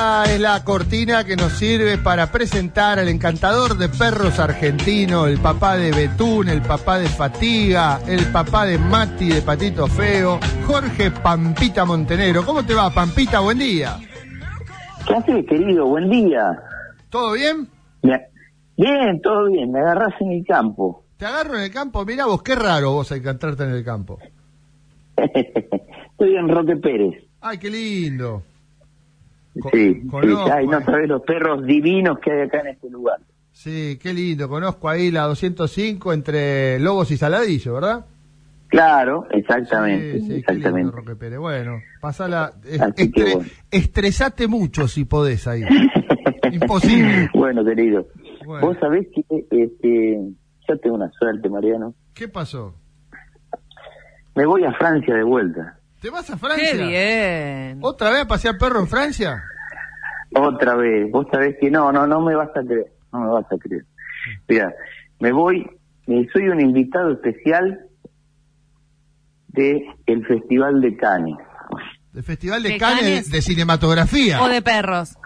Esta es la cortina que nos sirve para presentar al encantador de perros argentino, el papá de Betún, el papá de Fatiga, el papá de Mati de Patito Feo, Jorge Pampita Montenegro. ¿Cómo te va, Pampita? Buen día. ¿Qué haces, querido? Buen día. ¿Todo bien? Bien, todo bien. Me agarrás en el campo. Te agarro en el campo. Mira vos, qué raro vos encantarte en el campo. Estoy en Roque Pérez. Ay, qué lindo. Sí, Ay, no eh. sabés los perros divinos que hay acá en este lugar. Sí, qué lindo. Conozco ahí la 205 entre Lobos y Saladillo, ¿verdad? Claro, exactamente, Sí, sí, qué lindo, exactamente. Roque Pérez. Bueno, pasala. estre- bueno. Estresate mucho si podés ahí. Imposible. bueno, querido. Bueno. Vos sabés que este, yo tengo una suerte, Mariano. ¿Qué pasó? Me voy a Francia de vuelta. ¿Te vas a Francia? Qué bien. ¿Otra vez a pasear perro en Francia? Otra vez. Vos sabés que no, no, no me vas a creer. No me vas a creer. Mira, me voy, soy un invitado especial de el Festival de Cannes. ¿El Festival de, ¿De Cannes, Cannes? de cinematografía? O de perros.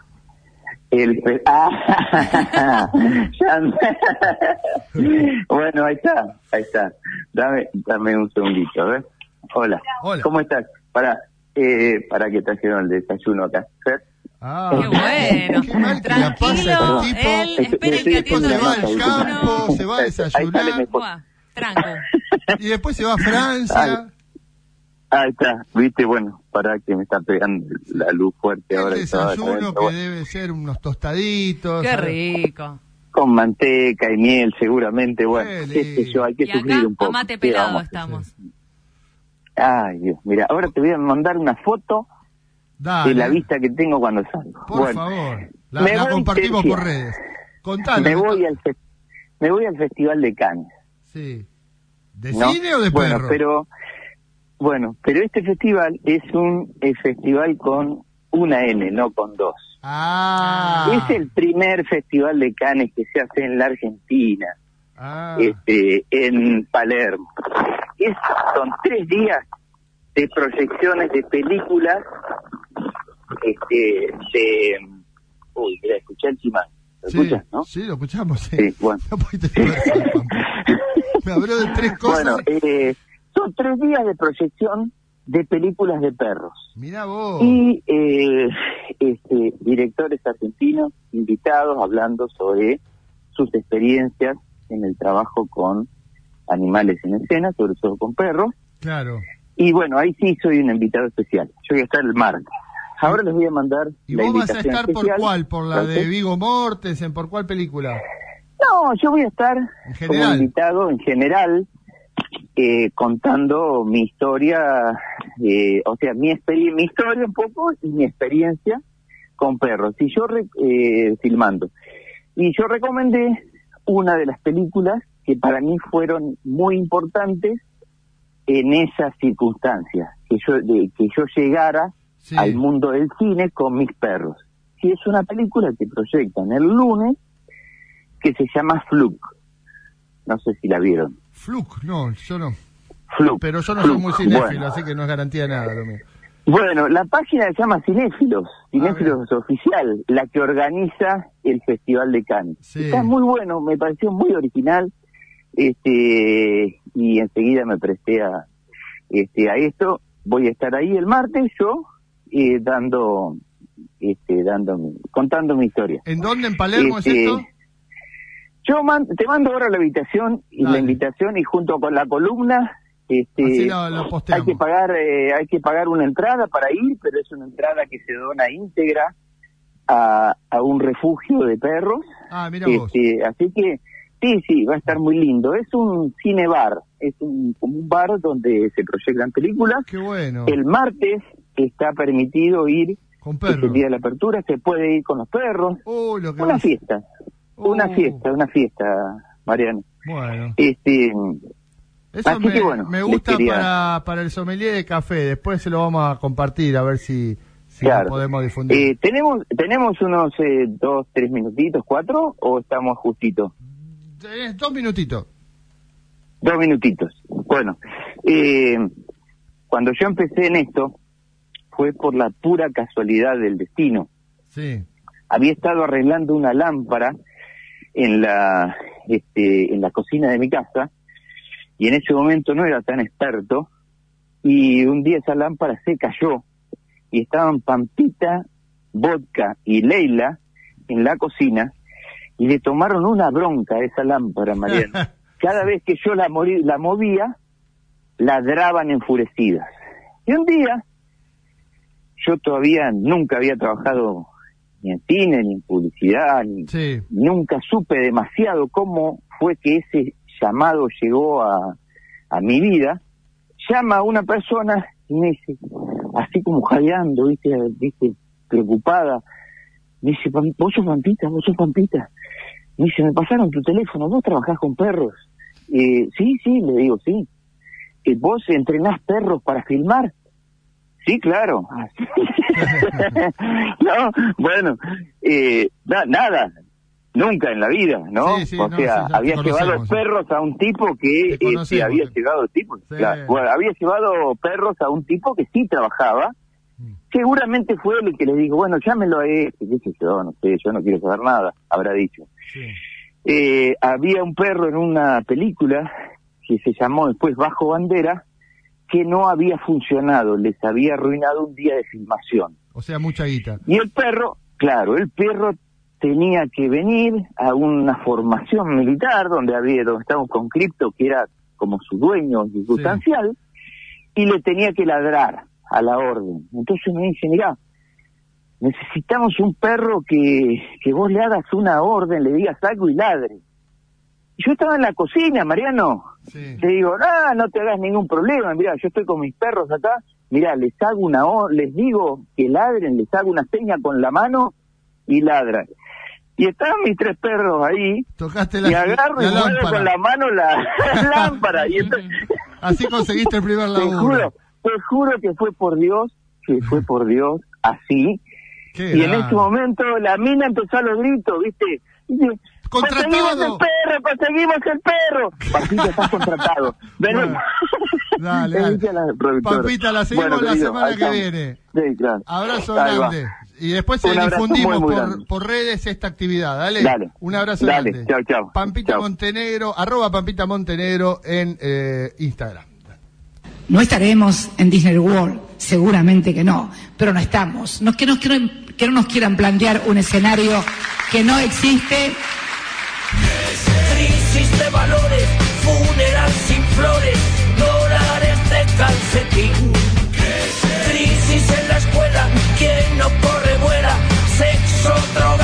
El fe- ah, me- bueno, ahí está, ahí está. Dame, dame un segundito, a ver. Hola. Hola. ¿Cómo estás? Para, eh, para que trajeron el desayuno acá. Ah, Qué bueno. Qué mal que la pasa Tranquilo, este tipo. él, Este- esperen este que tipo atiendo se el va al campo, se va a desayunar. Buah, tranco. y después se va a Francia. Ahí está, viste, bueno, para que me está pegando la luz fuerte El ahora. desayuno que Bueno, debe ser unos tostaditos. Qué ¿sabes? rico. Con manteca y miel, seguramente, bueno, Qué qué sé yo, hay que Y sufrir acá, un poco. a mate ¿Qué pelado estamos. Ay, Dios, mira, ahora te voy a mandar una foto Dale, de la vista que tengo cuando salgo. por bueno, favor. La, compartimos por redes. Contale. me voy al fe- me voy al Festival de Cannes. Sí. ¿De ¿no? cine o de bueno, perro? pero bueno, pero este festival es un festival con una N, no con dos. Ah. Es el primer festival de Cannes que se hace en la Argentina, Ah. este, en Palermo. Es, son tres días de proyecciones de películas, este, de, uy, mira, escuché el chimán, ¿lo sí, escuchas, no? Sí, lo escuchamos. Sí. Sí, bueno. No. Me habló de tres cosas. Bueno, eh, son tres días de proyección de películas de perros. Mirá vos. Y eh, este, directores argentinos invitados hablando sobre sus experiencias en el trabajo con animales en escena, sobre todo con perros. Claro. Y bueno, ahí sí soy un invitado especial. Yo voy a estar el martes. Ahora les voy a mandar ¿Y la vos vas a estar por especial. cuál? ¿Por la de Vigo Mortensen? ¿Por cuál película? No, yo voy a estar como invitado en general eh, contando mi historia, eh, o sea, mi, mi historia un poco y mi experiencia con perros. Y yo re- eh, filmando. Y yo recomendé una de las películas que para mí fueron muy importantes en esas circunstancias, que yo de, que yo llegara Sí. al mundo del cine con mis perros. Y es una película que proyectan el lunes que se llama Fluke. No sé si la vieron. Fluke, no, yo no. Fluke. Pero yo no soy muy cinéfilo, Bueno. así que no es garantía de nada lo mío. Bueno, la página se llama Cinéfilos, Cinéfilos Oficial, la que organiza el Festival de Cannes. Sí. Está muy bueno, me pareció muy original, este, y enseguida me presté a, este, a esto. Voy a estar ahí el martes yo, eh, dando, este, dando, contando mi historia. ¿En dónde? ¿En Palermo es Este, esto? Yo man- te mando ahora la invitación y Dale. la invitación y junto con la columna este hay que pagar eh, hay que pagar una entrada para ir, pero es una entrada que se dona íntegra a, a un refugio de perros. Ah, mira vos. Este, así que Sí, sí, va a estar muy lindo. Es un cine bar, es un, como un bar donde se proyectan películas. Qué bueno. El martes está permitido ir, Con es el día de la apertura, se puede ir con los perros. Oh, lo que Una fiesta, una Oh. fiesta, una fiesta, Mariano. Bueno. Este, Eso Así me, que bueno, me gusta quería- para, para el sommelier de café. Después se lo vamos a compartir a ver si, si claro. lo podemos difundir. Eh, ¿Tenemos tenemos unos eh, dos, tres minutitos, cuatro, o estamos justitos? Tenés dos minutitos. Dos minutitos. Bueno, eh, cuando yo empecé en esto, fue por la pura casualidad del destino. Sí. Había estado arreglando una lámpara en la, este, en la cocina de mi casa, y en ese momento no era tan experto, y un día esa lámpara se cayó, y estaban Pampita, Vodka y Leila en la cocina, y le tomaron una bronca a esa lámpara, Mariana. Cada vez que yo la, morí- la movía, ladraban enfurecidas. Y un día, yo todavía nunca había trabajado ni en cine, ni en publicidad, ni, Sí. nunca supe demasiado cómo fue que ese llamado llegó a, a mi vida. Llama a una persona y me dice, así como jadeando, ¿viste? ¿viste? Preocupada. Me dice, "Pam- vos sos Pampita, vos sos Pampita. Me dice, me pasaron tu teléfono, vos trabajás con perros. Eh, sí, sí, le digo, sí. Eh, ¿Vos entrenás perros para filmar? Sí, claro. no, bueno, eh, na- nada, nunca en la vida, ¿no? Sí, sí, o no, sea, sí, había llevado conocemos. perros a un tipo que Te este, había llevado tipo, claro, bueno, había llevado perros a un tipo que sí trabajaba. Seguramente fue él el que le dijo, bueno, llámelo a este, qué sé yo, no sé, yo no quiero saber nada, habrá dicho. Sí. Eh, había un perro en una película que se llamó después Bajo Bandera, que no había funcionado, les había arruinado un día de filmación. O sea, mucha guita. Y el perro, claro, el perro tenía que venir a una formación militar donde había, donde estábamos con Cripto, que era como su dueño circunstancial, y le tenía que ladrar a la orden. Entonces me dice, mira, necesitamos un perro que, que vos le hagas una orden, le digas algo y ladre. Y yo estaba en la cocina, Mariano, Sí. le digo, no, no te hagas ningún problema, mira, yo estoy con mis perros acá, mira, les hago una, les digo que ladren, les hago una seña con la mano y ladran. Y estaban mis tres perros ahí, Tocaste la, y agarro la y muevo con la mano la, la lámpara. Y entonces, Así conseguiste el primer laburo. Te juro que fue por Dios, que fue por Dios, así. Qué Y en ese momento la mina empezó a los gritos, ¿viste? Dice, ¡Contratado! ¡Conseguimos el perro! ¡Conseguimos el perro! Pampita, estás contratado. Ven, Bueno, dale, le dale. la la seguimos Bueno, la querido, semana que viene. Sí, claro. Abrazo Ahí va. grande. Y después Un eh, difundimos muy, muy por, por redes esta actividad. Dale. Dale. Un abrazo Dale. grande. Chau, chau. Pampita Chau. Montenegro, arroba Pampita Montenegro en eh, Instagram. No estaremos en Disney World, seguramente que no, pero no estamos. No, que, no, que, no, que no nos quieran plantear un escenario que no existe. Crisis de valores, funeral sin flores, dólares de calcetín. Crisis en la escuela, quien no corre vuela, sexo, drogas,